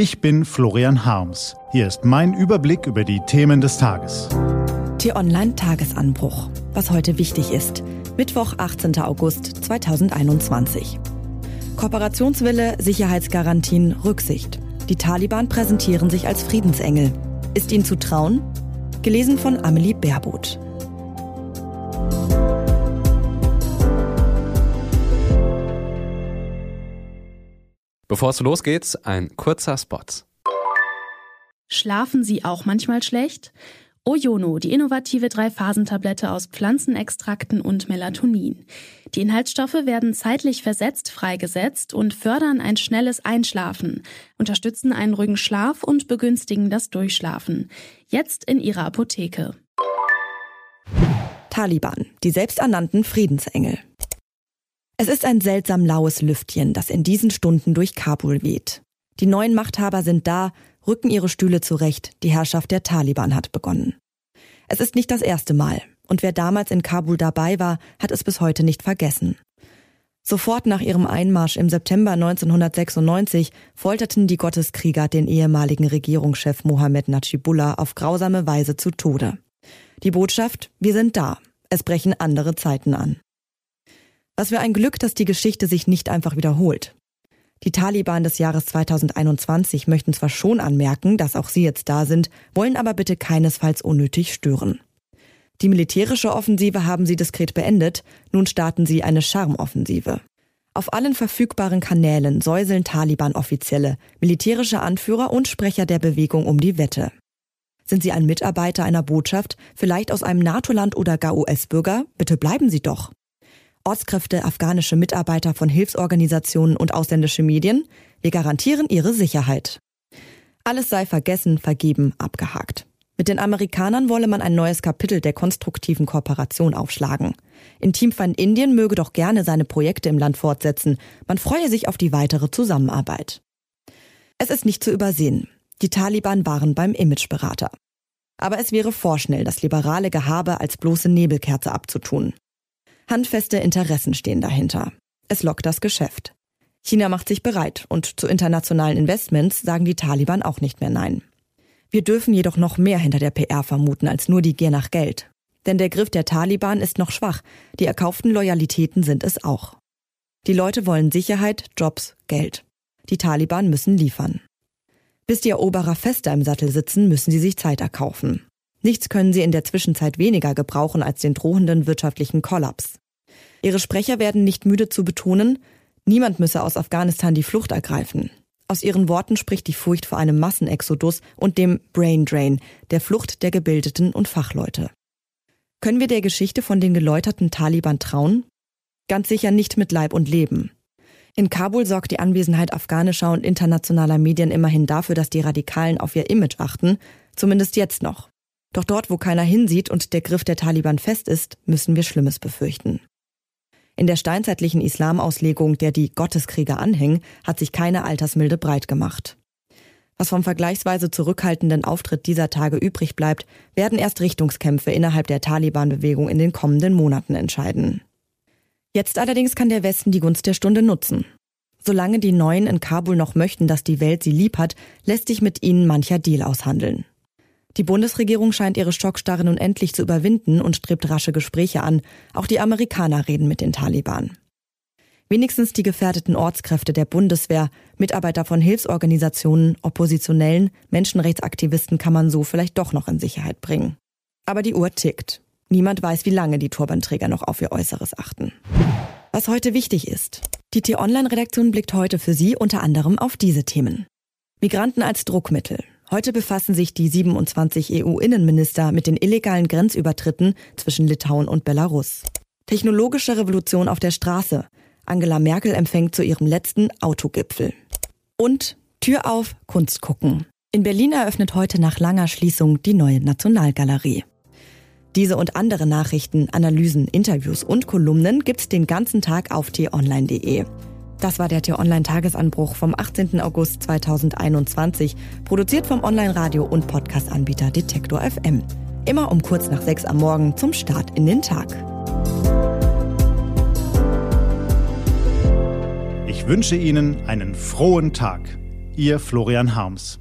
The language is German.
Ich bin Florian Harms. Hier ist mein Überblick über die Themen des Tages. T-Online Tagesanbruch. Was heute wichtig ist. Mittwoch, 18. August 2021. Kooperationswille, Sicherheitsgarantien, Rücksicht. Die Taliban präsentieren sich als Friedensengel. Ist ihnen zu trauen? Gelesen von Amelie Baerboth. Bevor es losgeht, ein kurzer Spot. Schlafen Sie auch manchmal schlecht? Oyono, die innovative Drei-Phasen-Tablette aus Pflanzenextrakten und Melatonin. Die Inhaltsstoffe werden zeitlich versetzt freigesetzt und fördern ein schnelles Einschlafen, unterstützen einen ruhigen Schlaf und begünstigen das Durchschlafen. Jetzt in Ihrer Apotheke. Taliban, die selbsternannten Friedensengel. Es ist ein seltsam laues Lüftchen, das in diesen Stunden durch Kabul weht. Die neuen Machthaber sind da, rücken ihre Stühle zurecht, die Herrschaft der Taliban hat begonnen. Es ist nicht das erste Mal, und wer damals in Kabul dabei war, hat es bis heute nicht vergessen. Sofort nach ihrem Einmarsch im September 1996 folterten die Gotteskrieger den ehemaligen Regierungschef Mohammed Najibullah auf grausame Weise zu Tode. Die Botschaft, wir sind da, es brechen andere Zeiten an. Was für ein Glück, dass die Geschichte sich nicht einfach wiederholt. Die Taliban des Jahres 2021 möchten zwar schon anmerken, dass auch sie jetzt da sind, wollen aber bitte keinesfalls unnötig stören. Die militärische Offensive haben sie diskret beendet, nun starten sie eine Charmoffensive. Auf allen verfügbaren Kanälen säuseln Taliban-Offizielle, militärische Anführer und Sprecher der Bewegung um die Wette. Sind Sie ein Mitarbeiter einer Botschaft, vielleicht aus einem NATO-Land oder gar US-Bürger? Bitte bleiben Sie doch. Ortskräfte, afghanische Mitarbeiter von Hilfsorganisationen und ausländische Medien. Wir garantieren ihre Sicherheit. Alles sei vergessen, vergeben, abgehakt. Mit den Amerikanern wolle man ein neues Kapitel der konstruktiven Kooperation aufschlagen. Intimfeind Indien möge doch gerne seine Projekte im Land fortsetzen. Man freue sich auf die weitere Zusammenarbeit. Es ist nicht zu übersehen. Die Taliban waren beim Imageberater. Aber es wäre vorschnell, das liberale Gehabe als bloße Nebelkerze abzutun. Handfeste Interessen stehen dahinter. Es lockt das Geschäft. China macht sich bereit und zu internationalen Investments sagen die Taliban auch nicht mehr Nein. Wir dürfen jedoch noch mehr hinter der PR vermuten als nur die Gier nach Geld. Denn der Griff der Taliban ist noch schwach, die erkauften Loyalitäten sind es auch. Die Leute wollen Sicherheit, Jobs, Geld. Die Taliban müssen liefern. Bis die Eroberer fester im Sattel sitzen, müssen sie sich Zeit erkaufen. Nichts können sie in der Zwischenzeit weniger gebrauchen als den drohenden wirtschaftlichen Kollaps. Ihre Sprecher werden nicht müde zu betonen, niemand müsse aus Afghanistan die Flucht ergreifen. Aus ihren Worten spricht die Furcht vor einem Massenexodus und dem Brain Drain, der Flucht der Gebildeten und Fachleute. Können wir der Geschichte von den geläuterten Taliban trauen? Ganz sicher nicht mit Leib und Leben. In Kabul sorgt die Anwesenheit afghanischer und internationaler Medien immerhin dafür, dass die Radikalen auf ihr Image achten, zumindest jetzt noch. Doch dort, wo keiner hinsieht und der Griff der Taliban fest ist, müssen wir Schlimmes befürchten. In der steinzeitlichen Islamauslegung, der die Gotteskrieger anhängen, hat sich keine Altersmilde breit gemacht. Was vom vergleichsweise zurückhaltenden Auftritt dieser Tage übrig bleibt, werden erst Richtungskämpfe innerhalb der Taliban-Bewegung in den kommenden Monaten entscheiden. Jetzt allerdings kann der Westen die Gunst der Stunde nutzen. Solange die Neuen in Kabul noch möchten, dass die Welt sie lieb hat, lässt sich mit ihnen mancher Deal aushandeln. Die Bundesregierung scheint ihre Schockstarre nun endlich zu überwinden und strebt rasche Gespräche an. Auch die Amerikaner reden mit den Taliban. Wenigstens die gefährdeten Ortskräfte der Bundeswehr, Mitarbeiter von Hilfsorganisationen, Oppositionellen, Menschenrechtsaktivisten kann man so vielleicht doch noch in Sicherheit bringen. Aber die Uhr tickt. Niemand weiß, wie lange die Turbanträger noch auf ihr Äußeres achten. Was heute wichtig ist. Die T-Online-Redaktion blickt heute für Sie unter anderem auf diese Themen. Migranten als Druckmittel. Heute befassen sich die 27 EU-Innenminister mit den illegalen Grenzübertritten zwischen Litauen und Belarus. Technologische Revolution auf der Straße. Angela Merkel empfängt zu ihrem letzten Autogipfel. Und Tür auf, Kunst gucken. In Berlin eröffnet heute nach langer Schließung die neue Nationalgalerie. Diese und andere Nachrichten, Analysen, Interviews und Kolumnen gibt's den ganzen Tag auf t-online.de. Das war der T-Online-Tagesanbruch vom 18. August 2021, produziert vom Online-Radio- und Podcast-Anbieter Detektor FM. Immer um kurz nach sechs am Morgen zum Start in den Tag. Ich wünsche Ihnen einen frohen Tag. Ihr Florian Harms.